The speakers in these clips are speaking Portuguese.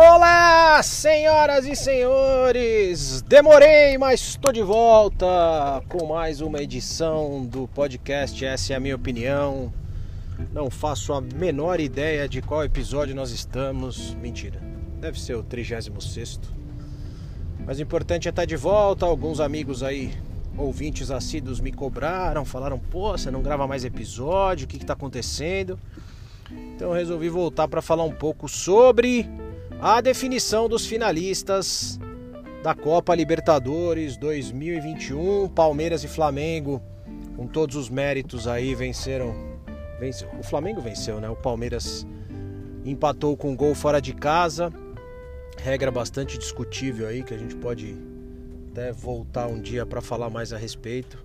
Olá, senhoras e senhores! Demorei, mas estou de volta com mais uma edição do podcast. Essa é a minha opinião. Não faço a menor ideia de qual episódio nós estamos. Mentira, deve ser o 36. Mas o importante é estar de volta. Alguns amigos aí, ouvintes assíduos, me cobraram, falaram: pô, você não grava mais episódio, o que está acontecendo? Então resolvi voltar para falar um pouco sobre a definição dos finalistas da Copa Libertadores 2021. Palmeiras e Flamengo, com todos os méritos aí, venceram. Venceu. O Flamengo venceu, né? O Palmeiras empatou com um gol fora de casa. Regra bastante discutível aí, que a gente pode até voltar um dia para falar mais a respeito.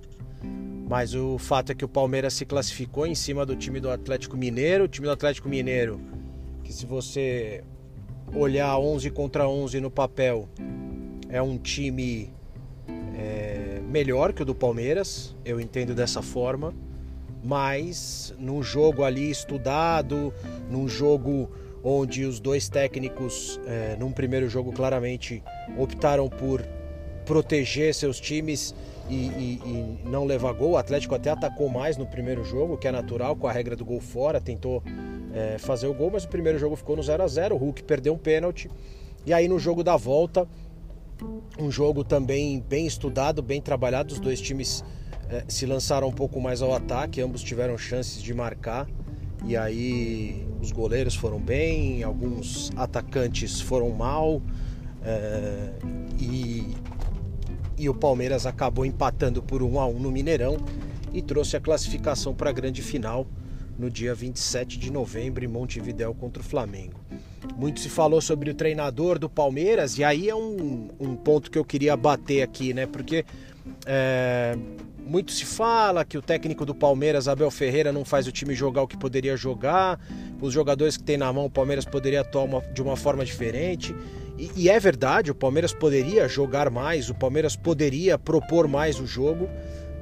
Mas o fato é que o Palmeiras se classificou em cima do time do Atlético Mineiro. O time do Atlético Mineiro, que se você olhar 11 contra 11 no papel, é um time é, melhor que o do Palmeiras, eu entendo dessa forma, mas num jogo ali estudado, num jogo onde os dois técnicos, é, num primeiro jogo claramente, optaram por proteger seus times e, e, e, não levar gol. O Atlético até atacou mais no primeiro jogo, que é natural, com a regra do gol fora, tentou é, fazer o gol, mas o primeiro jogo ficou no 0 a 0 O Hulk perdeu um pênalti. E aí no jogo da volta, um jogo também bem estudado, bem trabalhado. Os dois times é, se lançaram um pouco mais ao ataque, ambos tiveram chances de marcar. E aí os goleiros foram bem, alguns atacantes foram mal. É, e, e o Palmeiras acabou empatando por 1 a 1 no Mineirão e trouxe a classificação para a grande final no dia 27 de novembro em Montevidéu contra o Flamengo. Muito se falou sobre o treinador do Palmeiras e aí é um, um ponto que eu queria bater aqui, né? Porque é, muito se fala que o técnico do Palmeiras, Abel Ferreira, não faz o time jogar o que poderia jogar, os jogadores que tem na mão, o Palmeiras poderia atuar uma, de uma forma diferente. E, e é verdade, o Palmeiras poderia jogar mais, o Palmeiras poderia propor mais o jogo,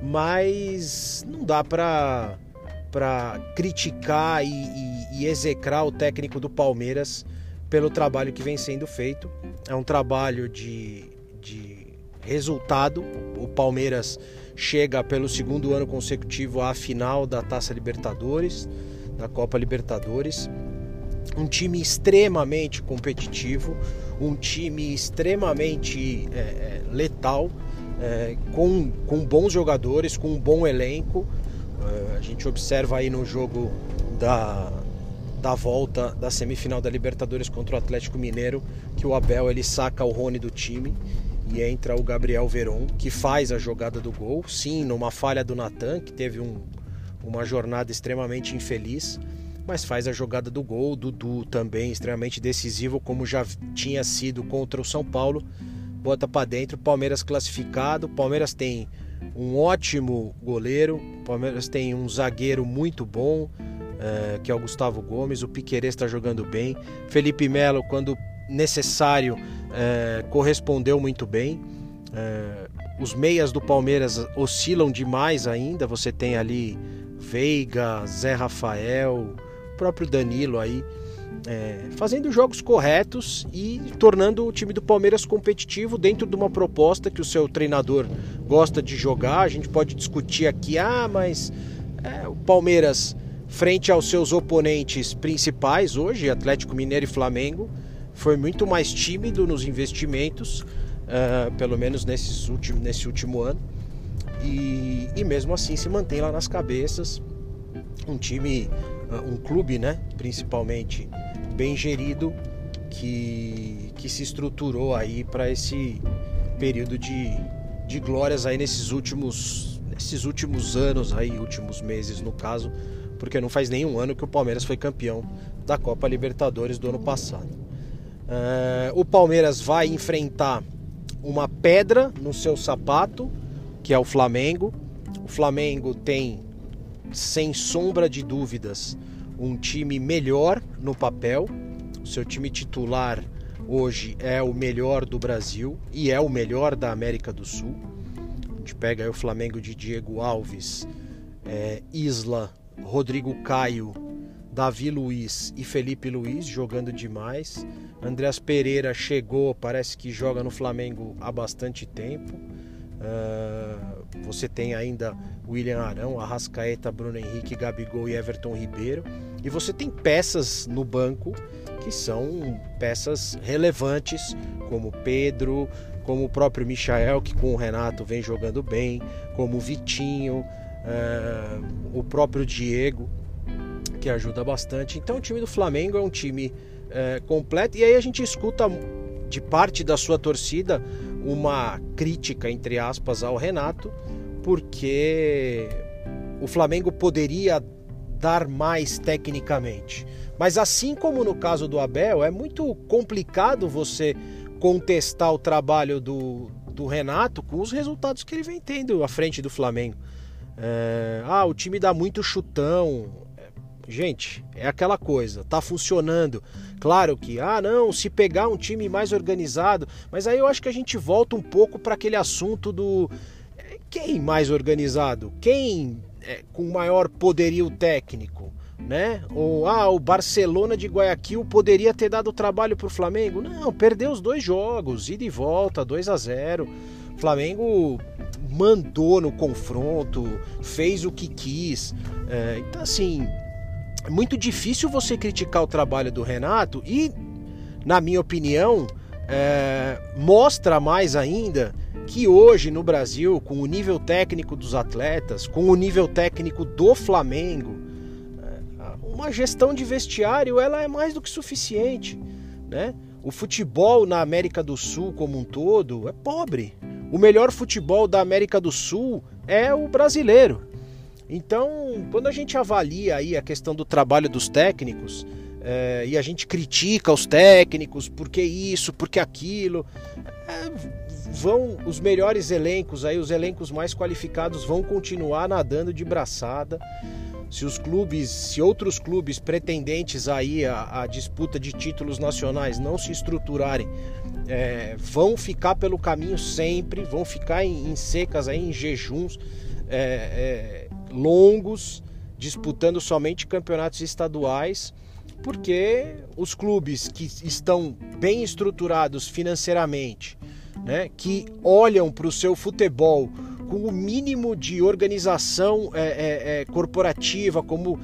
mas não dá para para criticar e, e, e execrar o técnico do Palmeiras pelo trabalho que vem sendo feito. É um trabalho de, de resultado. O Palmeiras chega pelo segundo ano consecutivo à final da Taça Libertadores, da Copa Libertadores. Um time extremamente competitivo, um time extremamente é, é letal, é, com, com bons jogadores, com um bom elenco. Eh, a gente observa aí no jogo da, da volta da semifinal da Libertadores contra o Atlético Mineiro que o Abel ele saca o Rony do time e entra o Gabriel Veron que faz a jogada do gol, sim, numa falha do Natan que teve um, uma jornada extremamente infeliz, mas faz a jogada do gol, Dudu também extremamente decisivo como já tinha sido contra o São Paulo, bota para dentro, Palmeiras classificado, Palmeiras tem um ótimo goleiro. O Palmeiras tem um zagueiro muito bom, é, que é o Gustavo Gomes. O Piquerez está jogando bem. Felipe Melo, quando necessário, é, correspondeu muito bem. É, os meias do Palmeiras oscilam demais ainda. Você tem ali Veiga, Zé Rafael, próprio Danilo aí é, fazendo jogos corretos e tornando o time do Palmeiras competitivo dentro de uma proposta que o seu treinador gosta de jogar. A gente pode discutir aqui, ah, mas é, o Palmeiras, frente aos seus oponentes principais hoje, Atlético Mineiro e Flamengo, foi muito mais tímido nos investimentos, uh, pelo menos nesses nesse último ano. E, e mesmo assim se mantém lá nas cabeças. Um time, um clube, né, principalmente bem gerido que, que se estruturou aí para esse período de, de glórias aí nesses últimos, nesses últimos anos aí, últimos meses no caso, porque não faz nenhum ano que o Palmeiras foi campeão da Copa Libertadores do ano passado. Uh, o Palmeiras vai enfrentar uma pedra no seu sapato, que é o Flamengo. O Flamengo tem, sem sombra de dúvidas, um time melhor no papel. O seu time titular hoje é o melhor do Brasil e é o melhor da América do Sul. A gente pega o Flamengo de Diego Alves, é, Isla, Rodrigo Caio, Davi Luiz e Felipe Luiz jogando demais. Andreas Pereira chegou, parece que joga no Flamengo há bastante tempo. Uh, você tem ainda William Arão, Arrascaeta, Bruno Henrique, Gabigol e Everton Ribeiro. E você tem peças no banco que são peças relevantes, como Pedro, como o próprio Michael, que com o Renato vem jogando bem, como o Vitinho, uh, o próprio Diego, que ajuda bastante. Então o time do Flamengo é um time uh, completo. E aí a gente escuta de parte da sua torcida uma crítica, entre aspas, ao Renato, porque o Flamengo poderia dar mais tecnicamente. Mas assim como no caso do Abel, é muito complicado você contestar o trabalho do, do Renato com os resultados que ele vem tendo à frente do Flamengo. É, ah, o time dá muito chutão. Gente, é aquela coisa, tá funcionando. Claro que, ah, não, se pegar um time mais organizado, mas aí eu acho que a gente volta um pouco para aquele assunto do é, quem mais organizado, quem é, com maior poderio técnico né? Ou ah, o Barcelona de Guayaquil poderia ter dado trabalho para o Flamengo? Não, perdeu os dois jogos, ida e volta, 2 a 0. Flamengo mandou no confronto, fez o que quis. É, então assim, é muito difícil você criticar o trabalho do Renato e, na minha opinião, é, mostra mais ainda que hoje no Brasil, com o nível técnico dos atletas, com o nível técnico do Flamengo, uma gestão de vestiário ela é mais do que suficiente, né? O futebol na América do Sul como um todo é pobre. O melhor futebol da América do Sul é o brasileiro. Então, quando a gente avalia aí a questão do trabalho dos técnicos é, e a gente critica os técnicos, por que isso, por que aquilo, é, vão os melhores elencos aí, os elencos mais qualificados vão continuar nadando de braçada. Se os clubes, se outros clubes pretendentes aí à, disputa de títulos nacionais não se estruturarem, é, vão ficar pelo caminho sempre, vão ficar em, em secas aí, em jejuns é, é, longos, disputando somente campeonatos estaduais, porque os clubes que estão bem estruturados financeiramente, né, que olham para o seu futebol com o mínimo de organização é, é, é, corporativa, como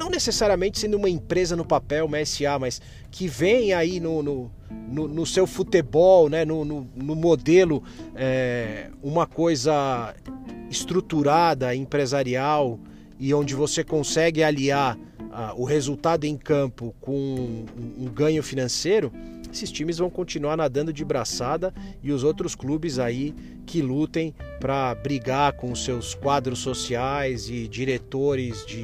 não necessariamente sendo uma empresa no papel, uma SA, mas que vem aí no, no, no, no seu futebol, né, no, no, no modelo, é, uma coisa estruturada, empresarial, e onde você consegue aliar ah, o resultado em campo com um, um ganho financeiro, esses times vão continuar nadando de braçada e os outros clubes aí que lutem para brigar com seus quadros sociais e diretores de,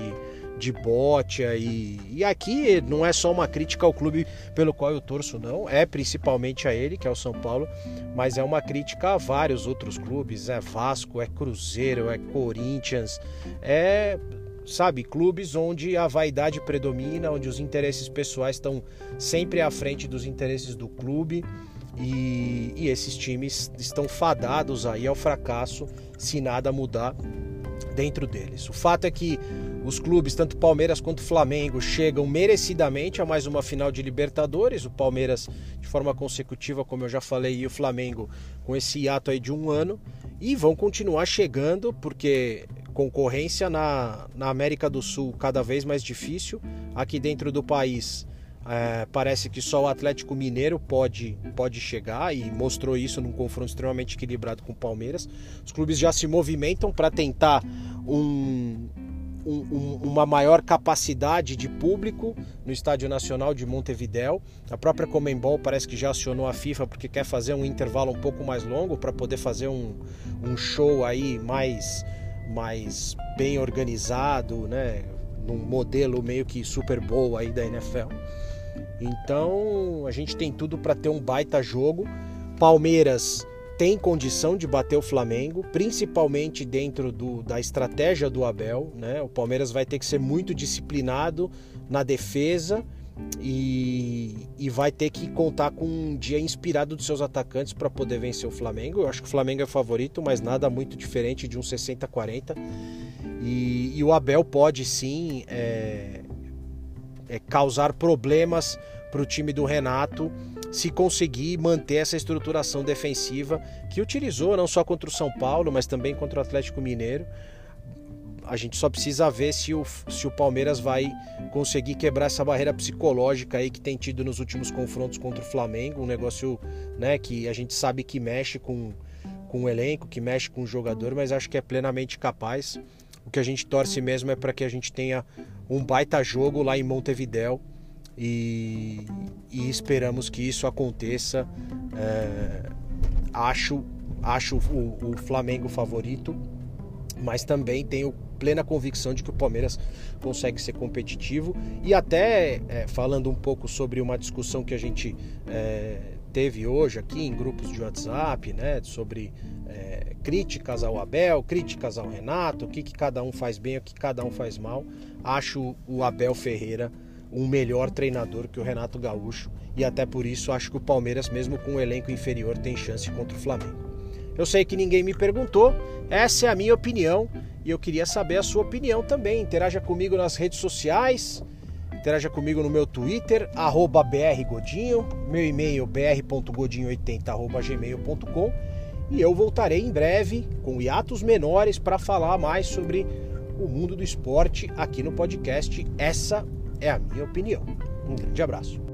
de botia e, e aqui não é só uma crítica ao clube pelo qual eu torço não, é principalmente a ele, que é o São Paulo, mas é uma crítica a vários outros clubes, é Vasco, é Cruzeiro, é Corinthians, é sabe, clubes onde a vaidade predomina, onde os interesses pessoais estão sempre à frente dos interesses do clube. E, e esses times estão fadados aí ao fracasso se nada mudar dentro deles. O fato é que os clubes, tanto Palmeiras quanto Flamengo, chegam merecidamente a mais uma final de Libertadores. O Palmeiras de forma consecutiva, como eu já falei, e o Flamengo com esse hiato aí de um ano. E vão continuar chegando, porque concorrência na, na América do Sul cada vez mais difícil. Aqui dentro do país é, parece que só o Atlético Mineiro pode, pode chegar e mostrou isso num confronto extremamente equilibrado com o Palmeiras. Os clubes já se movimentam para tentar um, um, uma maior capacidade de público no Estádio Nacional de Montevidéu. A própria Comembol parece que já acionou a FIFA porque quer fazer um intervalo um pouco mais longo para poder fazer um, um show aí mais mais bem organizado, né? Num modelo meio que Super Bowl aí da NFL. Então a gente tem tudo para ter um baita jogo. Palmeiras tem condição de bater o Flamengo, principalmente dentro do, da estratégia do Abel. Né? O Palmeiras vai ter que ser muito disciplinado na defesa e, e, vai ter que contar com um dia inspirado dos seus atacantes para poder vencer o Flamengo. Eu acho que o Flamengo é favorito, mas nada muito diferente de um 60-40. E, e, o Abel pode sim é, é, causar problemas para o time do Renato se conseguir manter essa estruturação defensiva que utilizou não só contra o São Paulo, mas também contra o Atlético Mineiro. A gente só precisa ver se o, se o Palmeiras vai conseguir quebrar essa barreira psicológica aí que tem tido nos últimos confrontos contra o Flamengo, um negócio né, que a gente sabe que mexe com, com o elenco, que mexe com o jogador, mas acho que é plenamente capaz. O que a gente torce mesmo é para que a gente tenha um baita jogo lá em Montevidéu e, e esperamos que isso aconteça. É, acho acho o, o Flamengo favorito, mas também tenho plena convicção de que o Palmeiras consegue ser competitivo e até é, falando um pouco sobre uma discussão que a gente é, teve hoje aqui em grupos de WhatsApp, né, sobre é, críticas ao Abel, críticas ao Renato, o que, que cada um faz bem, o que cada um faz mal. Acho o Abel Ferreira um melhor treinador que o Renato Gaúcho e até por isso acho que o Palmeiras, mesmo com um elenco inferior, tem chance contra o Flamengo. Eu sei que ninguém me perguntou, essa é a minha opinião e eu queria saber a sua opinião também. Interaja comigo nas redes sociais, interaja comigo no meu Twitter, brgodinho, meu e-mail br.godinho80.gmail.com e eu voltarei em breve com hiatos menores para falar mais sobre o mundo do esporte aqui no podcast Essa é a minha opinião. Um grande abraço.